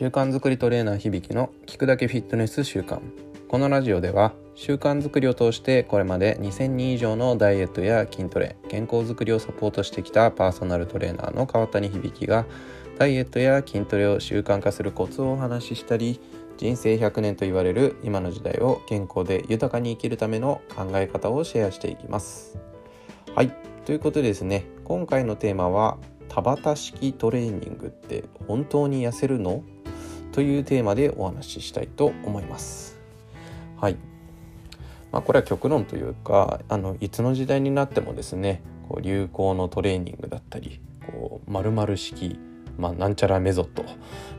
習慣づくりトレーナー響の聞くだけフィットネス習慣。このラジオでは習慣づくりを通してこれまで2000人以上のダイエットや筋トレ健康づくりをサポートしてきたパーソナルトレーナーの川谷響がダイエットや筋トレを習慣化するコツをお話ししたり人生100年と言われる今の時代を健康で豊かに生きるための考え方をシェアしていきます。はい。ということでですね今回のテーマは田畑式トレーニングって本当に痩せるの？というテーマでお話ししたいと思います。はい。まあ、これは極論というかあのいつの時代になってもですねこう流行のトレーニングだったりこう〇〇式、まあ、なんちゃらメソッド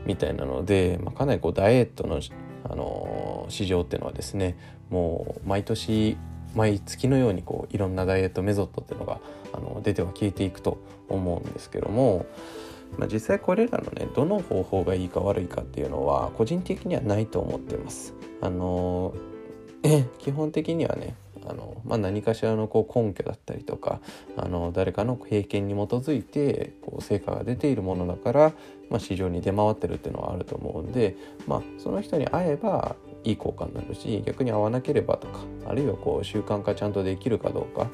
みたいなので、まあ、かなりこうダイエットの、あの市場っていうのはですねもう毎年毎月のようにこういろんなダイエットメソッドっていうのがあの出ては消えていくと思うんですけども、まあ、実際これらのねどの方法がいいか悪いかっていうのは個人的にはないと思ってます。あの基本的にはねあの、まあ、何かしらのこう根拠だったりとかあの誰かの経験に基づいてこう成果が出ているものだから、まあ、市場に出回ってるっていうのはあると思うんで、まあ、その人に会えばいい効果になるし逆に合わなければとかあるいはこう習慣化ちゃんとできるかどうか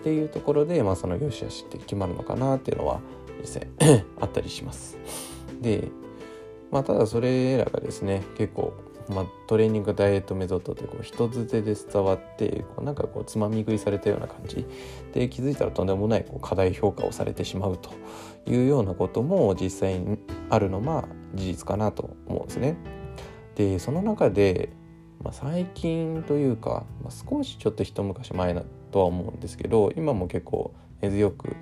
っていうところで、まあ、その良し悪しって決まるのかなっていうのは実際 あったりします。でまあ、ただそれらがですね結構まあ、トレーニングダイエットメソッドってこう人づてで伝わってこうなんかこうつまみ食いされたような感じで気づいたらとんでもないこう課題評価をされてしまうというようなことも実際にあるのは事実かなと思うんですね。でその中で、まあ、最近というか、まあ、少しちょっと一昔前だとは思うんですけど今も結構根強く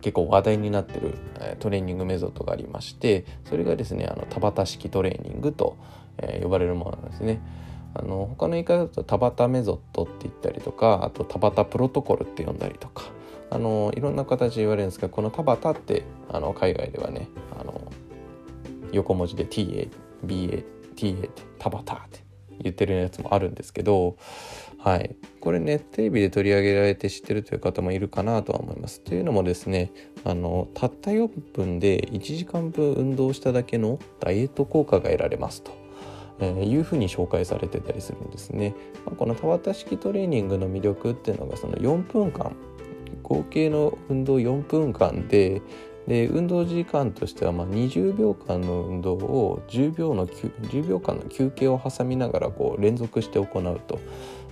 結構話題になってるトレーニングメソッドがありましてそれがですねあの田畑式トレーニングと、え呼ばれるものなんですね。あの他の言い方だと田畑メソッドって言ったりとかあと田畑プロトコルって呼んだりとかあのいろんな形で言われるんですがこの田畑ってあの海外ではねあの横文字で TABATA って田畑って言ってるやつもあるんですけどはい、これねテレビで取り上げられて知ってるという方もいるかなとは思います。というのもですねあのたった4分で1時間分運動しただけのダイエット効果が得られますと。えー、いうふうに紹介されてたりするんですね。まあ、この田畑式トレーニングの魅力っていうのがその4分間合計の運動4分間でで運動時間としてはま20秒間の運動を10秒の10秒間の休憩を挟みながらこう連続して行うと。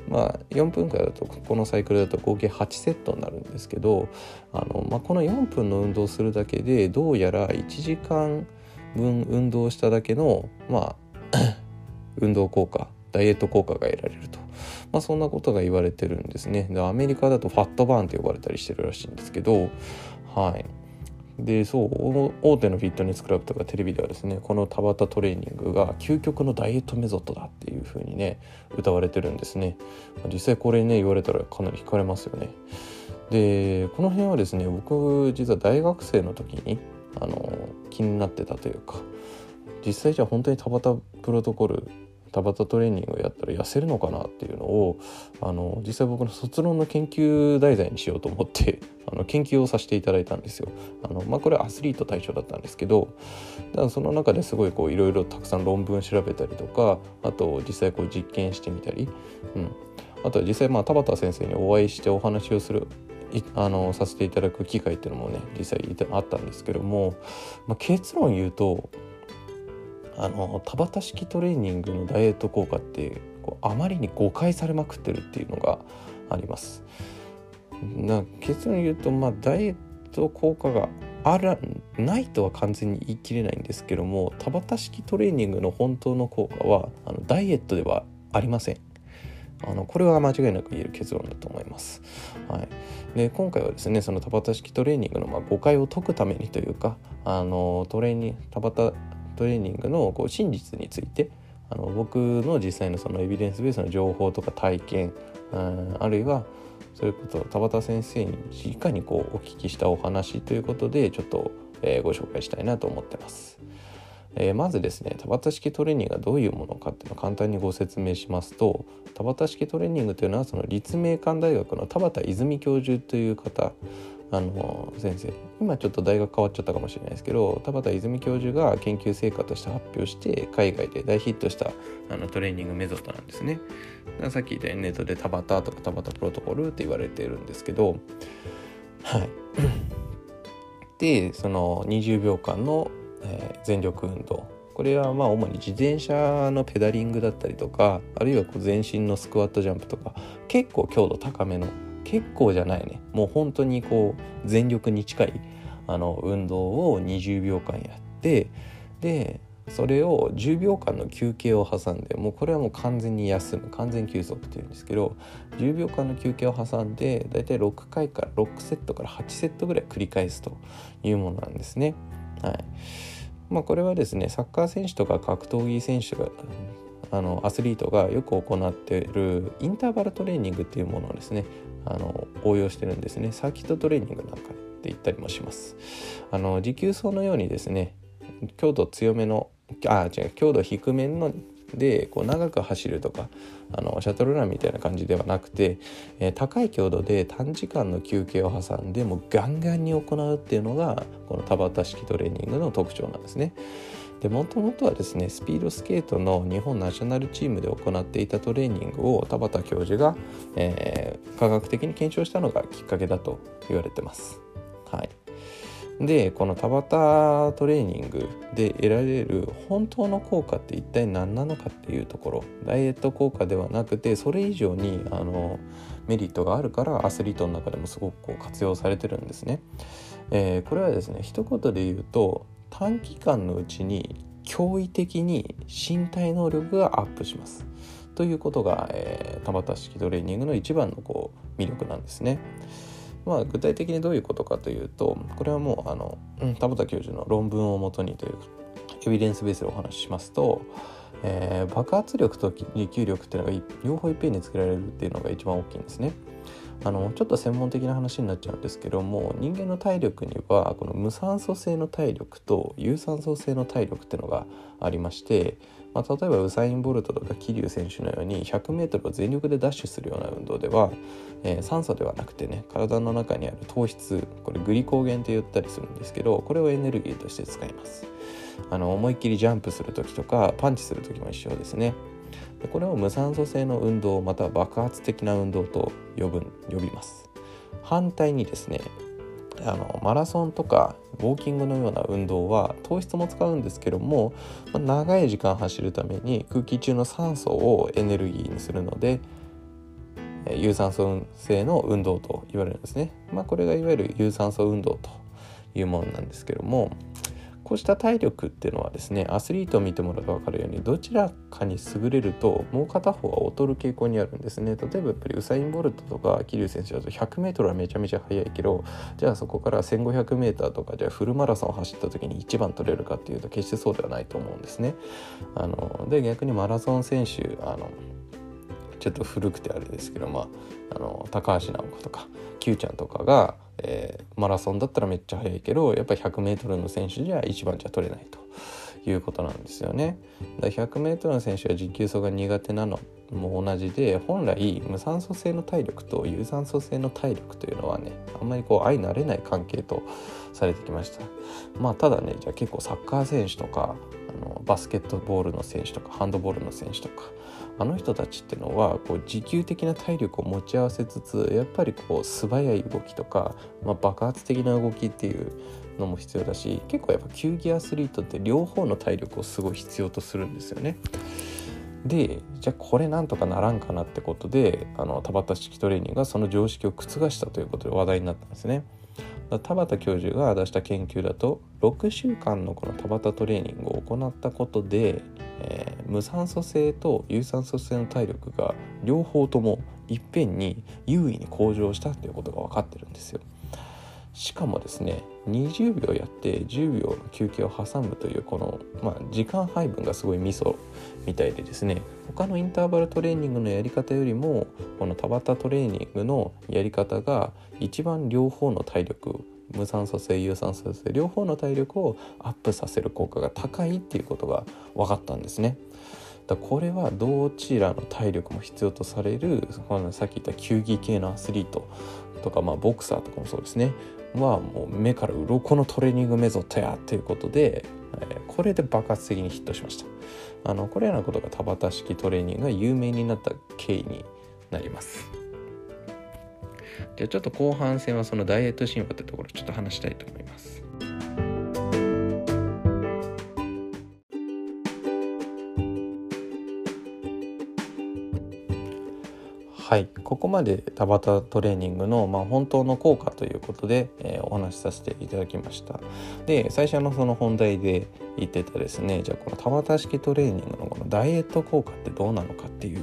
まあ、4分間だとこのサイクルだと合計8セットになるんですけどあの、まあ、この4分の運動するだけでどうやら1時間分運動しただけの、まあ、運動効果ダイエット効果が得られると、まあ、そんなことが言われてるんですね。でアメリカだとファットバーンと呼ばれたりしてるらしいんですけどはい。でそう大手のフィットネスクラブとかテレビではですねこの田畑トレーニングが究極のダイエットメソッドだっていう風にね歌われてるんですね。実際これね言われたらかなり惹かれますよね。でこの辺はですね僕実は大学生の時にあの気になってたというか実際じゃあ本当に田畑プロトコル田畑トレーニングをやったら痩せるのかなっていうのをあの実際僕の卒論の研究題材にしようと思って あの研究をさせていただいたんですよ。あのまあ、これはアスリート対象だったんですけどだからその中ですごいこういろいろたくさん論文調べたりとかあと実際こう実験してみたり、うん、あとは実際まあ田畑先生にお会いしてお話をするあのさせていただく機会っていうのもね実際あったんですけども、まあ、結論言うとあの田畑式トレーニングのダイエット効果ってこうあまりに誤解されまくってるっていうのがあります。な結論言うと、まあ、ダイエット効果があらないとは完全に言い切れないんですけども田畑式トレーニングの本当の効果はあのダイエットではありません。あのこれは間違いなく言える結論だと思います。はい、で今回はですねその田畑式トレーニングのまあ誤解を解くためにというかあのトレーニング田畑トレーニングのこう真実についてあの僕の実際のそのエビデンスベースの情報とか体験あるいはそういうこと田畑先生に直にこうお聞きしたお話ということでちょっと、え、ご紹介したいなと思ってます。えー、まずですね田畑式トレーニングがどういうものかっていうのを簡単にご説明しますと田畑式トレーニングというのはその立命館大学の田畑泉教授という方あの先生今ちょっと大学変わっちゃったかもしれないですけど田畑泉教授が研究成果として発表して海外で大ヒットしたあのトレーニングメソッドなんですね。さっき言ったネットで田畑とか田畑プロトコルって言われてるんですけどはい。でその20秒間の、えー、全力運動。これはまあ主に自転車のペダリングだったりとかあるいはこう全身のスクワットジャンプとか結構強度高めの結構じゃないねもう本当にこう全力に近いあの運動を20秒間やってでそれを10秒間の休憩を挟んでもうこれはもう完全に休む完全休息っていうんですけど10秒間の休憩を挟んでだいたい6回から6セットから8セットぐらい繰り返すというものなんですね。はいまあ、これはですねサッカー選手とか格闘技選手があのアスリートがよく行っているインターバルトレーニングっていうものをですねあの応用してるんですねサーキットトレーニングなんかって言ったりもしますあの持久走のようにですね強度強めのあ違う強度低めのでこう長く走るとかあのシャトルランみたいな感じではなくて、えー、高い強度で短時間の休憩を挟んでもうガンガンに行うっていうのがこの田畑式トレーニングの特徴なんですね。でもともとはですねスピードスケートの日本ナショナルチームで行っていたトレーニングを田畑教授が、えー、科学的に検証したのがきっかけだと言われてます。はい、でこの田畑トレーニングで得られる本当の効果って一体何なのかっていうところダイエット効果ではなくてそれ以上にあのメリットがあるからアスリートの中でもすごくこう活用されてるんですね。えー、これはですね一言で言うと短期間のうちに驚異的に身体能力がアップしますということが、えー、田畑式トレーニングの一番のこう魅力なんですね。まあ、具体的にどういうことかというとこれはもうあの、うん、田畑教授の論文をもとにというエビデンスベースでお話ししますと、えー、爆発力と持久力っていうのが両方いっぺんに作られるっていうのが一番大きいんですね。あのちょっと専門的な話になっちゃうんですけども人間の体力にはこの無酸素性の体力と有酸素性の体力っていうのがありまして、まあ、例えばウサイン・ボルトとか桐生選手のように 100m を全力でダッシュするような運動では、えー、酸素ではなくてね体の中にある糖質これグリコーゲンと言ったりするんですけどこれをエネルギーとして使います。あの思いっきりジャンプする時とかパンチする時も一緒ですね。でこれを無酸素性の運動または爆発的な運動と呼ぶ呼びます反対にですねあのマラソンとかウォーキングのような運動は糖質も使うんですけども、ま、長い時間走るために空気中の酸素をエネルギーにするので有酸素性の運動と言われるんですね。まあ、これがいわゆる有酸素運動というものなんですけどもこうした体力っていうのはですねアスリートを見てもらうと分かるようにどちらかに優れるともう片方が劣る傾向にあるんですね。例えばやっぱりウサイン・ボルトとか桐生選手だと 100m はめちゃめちゃ速いけどじゃあそこから 1500m とかじゃあフルマラソンを走った時に1番取れるかっていうと決してそうではないと思うんですね。あので逆にマラソン選手あのちょっと古くてあれですけど、まあ、あの高橋尚子とか Q ちゃんとかがえー、マラソンだったらめっちゃ速いけどやっぱり 100m の選手じゃ一番じゃ取れないということなんですよね。だ 100m の選手は持久走が苦手なのも同じで本来無酸素性の体力と有酸素性の体力というのはねあんまりこう相慣れない関係とされてきました。まあただねじゃあ結構サッカー選手とかのバスケットボールの選手とかハンドボールの選手とかあの人たちっていうのはこう持久的な体力を持ち合わせつつやっぱりこう素早い動きとか、まあ、爆発的な動きっていうのも必要だし結構やっぱ球技アスリートって両方の体力をすごい必要とするんですよね。でじゃあこれなんとかならんかなってことであの田畑式トレーニングがその常識を覆したということで話題になったんですね。田畑教授が出した研究だと6週間のこの田畑トレーニングを行ったことで、えー、無酸素性と有酸素性の体力が両方ともいっぺんに優位に向上したということが分かってるんですよ。しかもですね20秒やって10秒の休憩を挟むというこの、まあ、時間配分がすごいミソみたいでですね他のインターバルトレーニングのやり方よりもこの田畑トレーニングのやり方が一番両方の体力無酸素性有酸素性両方の体力をアップさせる効果が高いっていうことが分かったんですね。だこれはどちらの体力も必要とされるさっき言った球技系のアスリートとか、まあ、ボクサーとかもそうですねはもう目から鱗のトレーニングメソッドやということで、えー、これで爆発的にヒットしました。あのこれらのことが田畑式トレーニングが有名になった経緯になります。じゃあちょっと後半戦はそのダイエット神話ってところちょっと話したいと思います。はい。ここまで田畑トレーニングの、まあ、本当の効果ということで、えー、お話しさせていただきました。で最初のその本題で言ってたですねじゃあこの田畑式トレーニングのこのダイエット効果ってどうなのかっていう、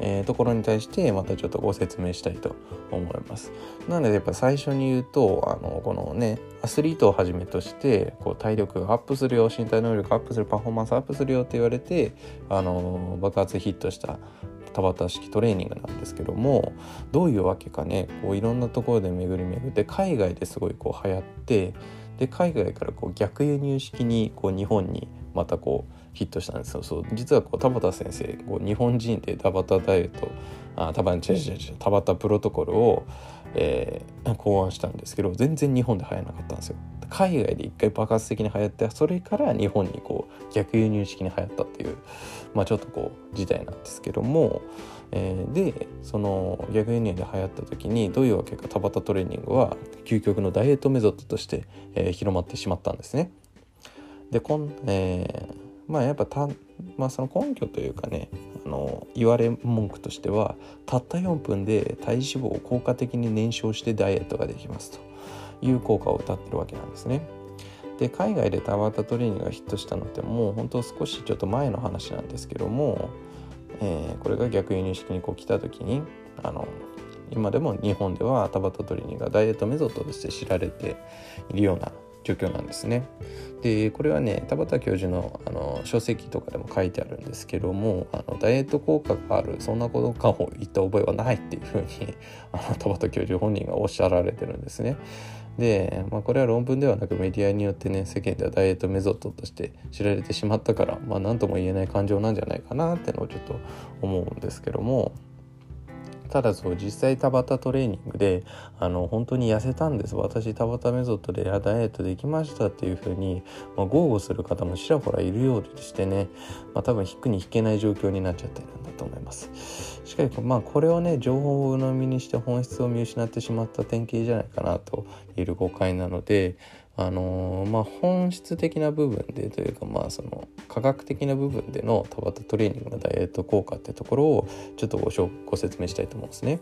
えー、ところに対してまたちょっとご説明したいと思います。なのでやっぱ最初に言うとあのこのねアスリートをはじめとしてこう体力がアップするよ身体能力アップするパフォーマンスアップするよって言われてあの爆発ヒットした田畑式トレーニングなんですけどもどういうわけかねこういろんなところで巡り巡って海外ですごいこう流行ってで海外からこう逆輸入式にこう日本にまたこうヒットしたんですよ。そう実はこう田畑先生こう日本人で田畑ダイエットあ田畑違う違う違う田畑プロトコルを、えー、考案したんですけど全然日本で流行らなかったんですよ海外で一回爆発的に流行ってそれから日本にこう逆輸入式に流行ったっていうまあちょっとこう事態なんですけども、えー、でその逆輸入で流行った時にどういうわけか田畑トレーニングは究極のダイエットメソッドとして、えー、広まってしまったんですね。でこん、えー、まあやっぱた、まあ、その根拠というかねあの言われ文句としてはたった4分で体脂肪を効果的に燃焼してダイエットができますという効果を謳ってるわけなんですね。で海外でタワータトレーニングがヒットしたのってもう本当少しちょっと前の話なんですけども、えー、これが逆輸入式にこう来た時にあの今でも日本ではタバタトレーニングがダイエットメソッドとして知られているような状況なんですね。でこれはね田畑教授のあの書籍とかでも書いてあるんですけどもあのダイエット効果があるそんなことかを言った覚えはないっていうふうにあの田畑教授本人がおっしゃられてるんですね。で、まあ、これは論文ではなくメディアによってね世間ではダイエットメソッドとして知られてしまったからまあ何とも言えない感情なんじゃないかなってのをちょっと思うんですけどもただそう実際田畑トレーニングであの本当に痩せたんです。私田畑メソッドでダイエットできましたっていうふうに、まあ、豪語する方もちらほらいるようでしてね、まあ、多分引くに引けない状況になっちゃってるんだと思います。しかしまあこれをね情報を鵜呑みにして本質を見失ってしまった典型じゃないかなと言える誤解なのであのー、まあ、本質的な部分でというかまあその科学的な部分での田畑トレーニングのダイエット効果ってところをちょっとごご説明したいと思うんですね。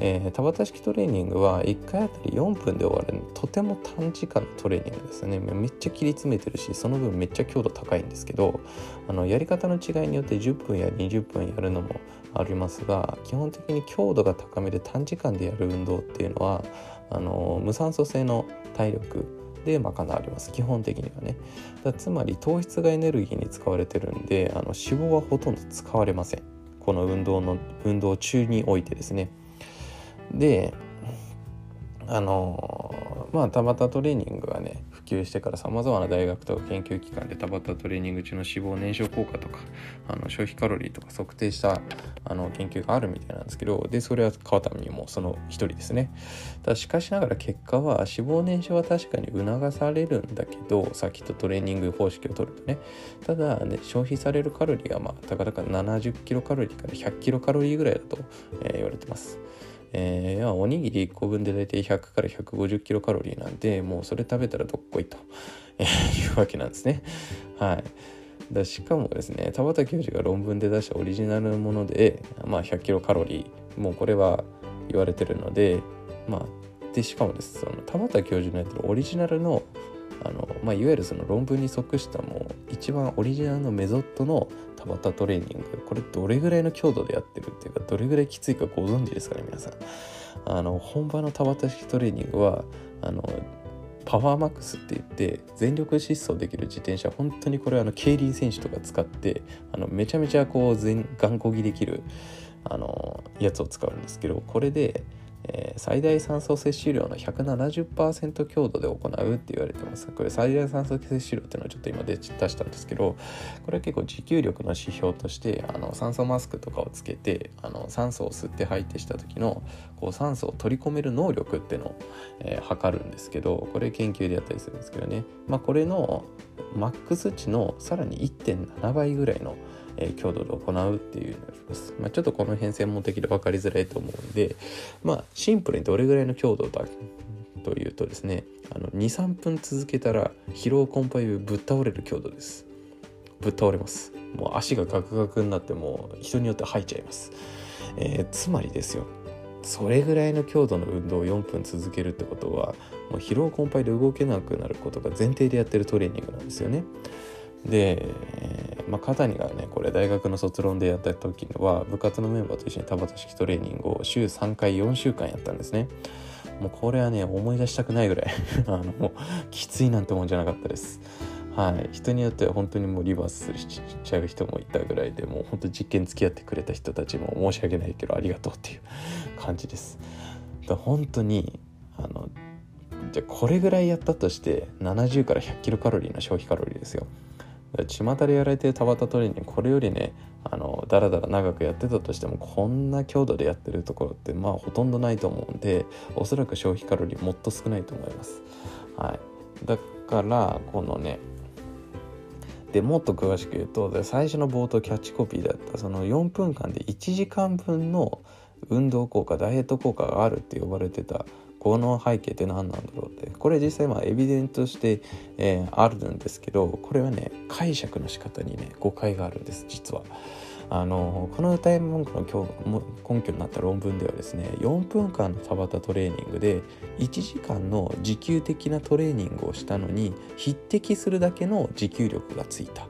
えー、田畑式トレーニングは1回あたり4分で終わるとても短時間のトレーニングですねめっちゃ切り詰めてるしその分めっちゃ強度高いんですけどあのやり方の違いによって10分や20分やるのもありますが基本的に強度が高めで短時間でやる運動っていうのはあの無酸素性の体力で賄われます。基本的にはね。だつまり糖質がエネルギーに使われてるんであの脂肪はほとんど使われません。この運動の運動中においてですね。であのまあたまたトレーニングがね普及してからさまざまな大学とか研究機関で田畑トレーニング中の脂肪燃焼効果とかあの消費カロリーとか測定したあの研究があるみたいなんですけどでそれは川田にもその一人ですね。ただしかしながら結果は脂肪燃焼は確かに促されるんだけどさっきとトレーニング方式を取るとね。ただね消費されるカロリーはまあたかだか70キロカロリーから100キロカロリーぐらいだと、えー、言われてます。えー、おにぎり1個分で大体100から150キロカロリーなんでもうそれ食べたらどっこいと、いうわけなんですね。はい、だしかもですね田畑教授が論文で出したオリジナルのもので、まあ、100キロカロリーもうこれは言われてるのでまあでしかもですその田畑教授のやってるオリジナルのあの、まあ、いわゆるその論文に即したもう一番オリジナルのメソッドの田畑トレーニングこれどれぐらいの強度でやってるっていうかどれぐらいきついかご存知ですかね皆さん。あの本場の田畑式トレーニングはあのパワーマックスって言って全力疾走できる自転車本当にこれあの競輪選手とか使ってあのめちゃめちゃこう全頑固着できるあのやつを使うんですけどこれでえー、最大酸素摂取量の170%強度で行うって言われてます。これ最大酸素摂取量っていうのはちょっと今出したんですけどこれは結構持久力の指標としてあの酸素マスクとかをつけてあの酸素を吸って吐いてした時のこう酸素を取り込める能力っていうのを、えー、測るんですけどこれ研究でやったりするんですけどね。まあこれのマックス値のさらに1.7倍ぐらいのえ強度で行うっていうのがあります。まあ、ちょっとこの辺専門的で分かりづらいと思うんで、まあ、シンプルにどれぐらいの強度だというとですね、23分続けたら疲労困憊ぶっ倒れる強度です。ぶっ倒れます。もう足がガクガクになっても人によって吐いちゃいます。えー、つまりですよそれぐらいの強度の運動を4分続けるってことはもう疲労困憊で動けなくなることが前提でやってるトレーニングなんですよね。で、まあ、肩にがねこれ大学の卒論でやった時には部活のメンバーと一緒に田畑式トレーニングを週3回4週間やったんですね。もうこれはね思い出したくないぐらい あのきついなんてもんじゃなかったです。はい。人によっては本当にもうリバースしちゃう人もいたぐらいでもう本当実験付き合ってくれた人たちも申し訳ないけどありがとうっていう感じです。だ本当にあのじゃあこれぐらいやったとして70から100キロカロリーの消費カロリーですよ。巷でやられてる田畑トレーニングこれよりねあのだらだら長くやってたとしてもこんな強度でやってるところってまあほとんどないと思うんでおそらく消費カロリーもっと少ないと思います。はい、だからこのねでもっと詳しく言うと最初の冒頭キャッチコピーだったその4分間で1時間分の運動効果ダイエット効果があるって呼ばれてたこの背景って何なんだろうってこれ実際まあエビデントして、えー、あるんですけどこれはね解釈の仕方にね誤解があるんです実は。あのこの歌い文句の根拠になった論文ではですね4分間の田畑トレーニングで1時間の持久的なトレーニングをしたのに匹敵するだけの持久力がついた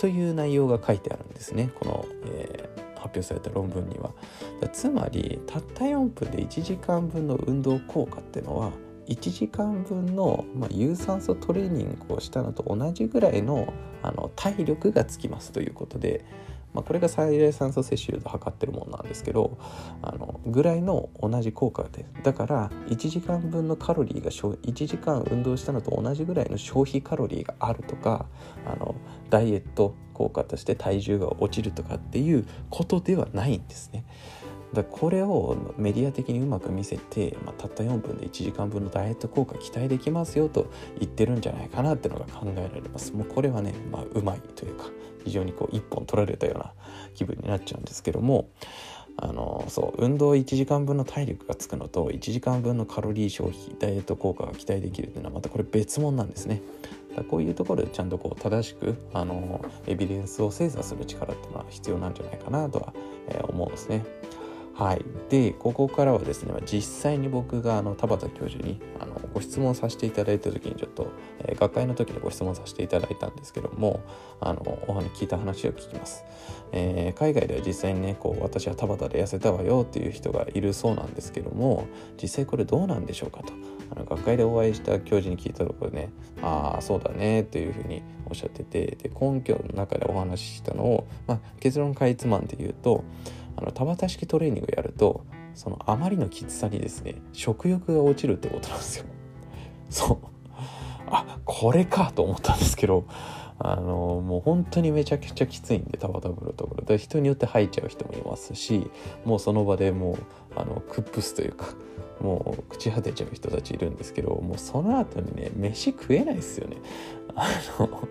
という内容が書いてあるんですねこの、えー発表された論文には。つまりたった4分で1時間分の運動効果っていうのは1時間分の、まあ、有酸素トレーニングをしたのと同じぐらいのあの体力がつきますということでまあ、これが最大酸素摂取量で測ってるものなんですけどあのぐらいの同じ効果でだから1時間分のカロリーが1時間運動したのと同じぐらいの消費カロリーがあるとかあのダイエット効果として体重が落ちるとかっていうことではないんですね。だこれをメディア的にうまく見せて、まあ、たった4分で1時間分のダイエット効果期待できますよと言ってるんじゃないかなっていうのが考えられますもうこれはね、まあ、うまいというか非常にこう一本取られたような気分になっちゃうんですけどもあのそう運動1時間分の体力がつくのと1時間分のカロリー消費ダイエット効果が期待できるっていうのはまたこれ別物なんですね。だこういうところでちゃんとこう正しくあのエビデンスを精査する力っていうのは必要なんじゃないかなとは、えー、思うんですね。はい、でここからはですね実際に僕があの田畑教授にあのご質問させていただいた時にちょっと、えー、学会の時にご質問させていただいたんですけどもあのお話聞いた話を聞きます、えー、海外では実際にねこう私は田畑で痩せたわよっていう人がいるそうなんですけども実際これどうなんでしょうかと。あの学会でお会いした教授に聞いたところねああそうだねっていうふうにおっしゃっててで根拠の中でお話ししたのを、まあ、結論かいつまんで言うとあの田畑式トレーニングやるとそのあまりのきつさにですね食欲が落ちるってことなんですよ。そう。あこれかと思ったんですけどあのもう本当にめちゃくちゃきついんで田畑風呂ところ。で人によって吐いちゃう人もいますしもうその場でもうあのクップスというかもう朽ち果てちゃう人たちいるんですけどもうその後にね飯食えないですよね。あの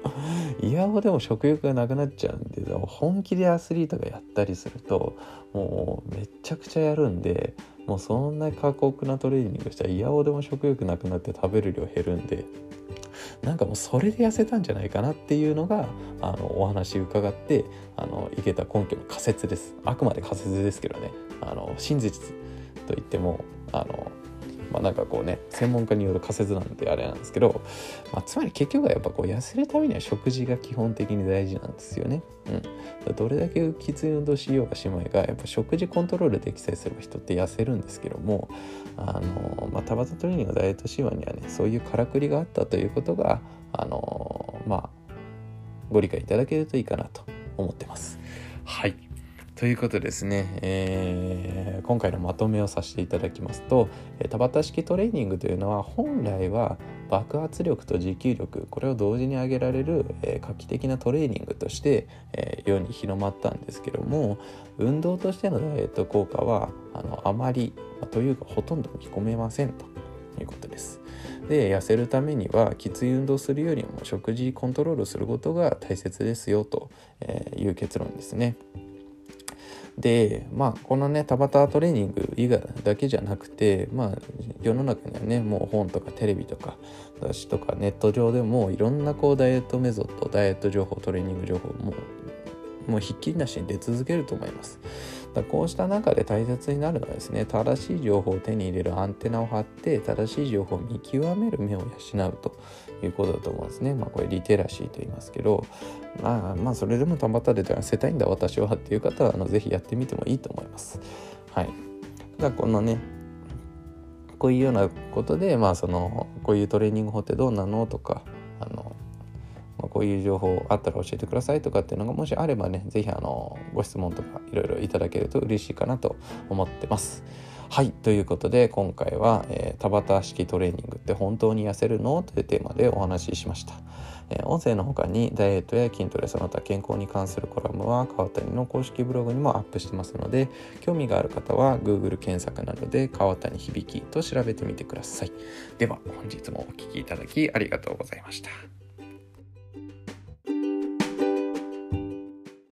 イヤホでも食欲がなくなっちゃうんで本気でアスリートがやったりするともうめちゃくちゃやるんでもうそんな過酷なトレーニングしたらイヤホでも食欲なくなって食べる量減るんでなんかもうそれで痩せたんじゃないかなっていうのがあのお話伺ってあのいけた根拠の仮説です。あくまで仮説ですけどね。あの真実と言ってもあのまあ、なんかこうね専門家による仮説なんであれなんですけど、まあ、つまり結局はやっぱこう痩せるためには食事が基本的に大事なんですよね。うん、どれだけきつい運動しようがしまいがやっぱ食事コントロールできさえすれば人って痩せるんですけどもあの、まあ、田畑トレーニングダイエット神話にはねそういうからくりがあったということがあのまあご理解いただけるといいかなと思ってます。はいということですね、えー、今回のまとめをさせていただきますと田畑式トレーニングというのは本来は爆発力と持久力これを同時に上げられる、えー、画期的なトレーニングとして、え、世に広まったんですけども運動としてのダイエット効果はあのあまり、というかほとんど見込めませんということです。で痩せるためにはきつい運動するよりも食事コントロールすることが大切ですよという結論ですね。でまあこのね田畑トレーニング以外だけじゃなくてまあ世の中にはねもう本とかテレビとか雑誌とかネット上でもいろんなこうダイエットメソッドダイエット情報トレーニング情報ももうひっきりなしに出続けると思います。だこうした中で大切になるのはですね正しい情報を手に入れるアンテナを張って正しい情報を見極める目を養うということだと思うんですね。まあこれリテラシーと言いますけどまあまあそれでもたまたで痩せたいんだ私はっていう方はあのぜひやってみてもいいと思います。はい。だこのねこういうようなことでまあそのこういうトレーニング法ってどうなのとかあのまあ、こういう情報あったら教えてくださいとかっていうのがもしあればね是非あのご質問とかいろいろいただけると嬉しいかなと思ってます。はいということで今回は、えー、田畑式トレーニングって本当に痩せるの？というテーマでお話ししました。えー、音声の他にダイエットや筋トレその他健康に関するコラムは川谷の公式ブログにもアップしてますので興味がある方は Google 検索などで川谷響と調べてみてください。では本日もお聴きいただきありがとうございました。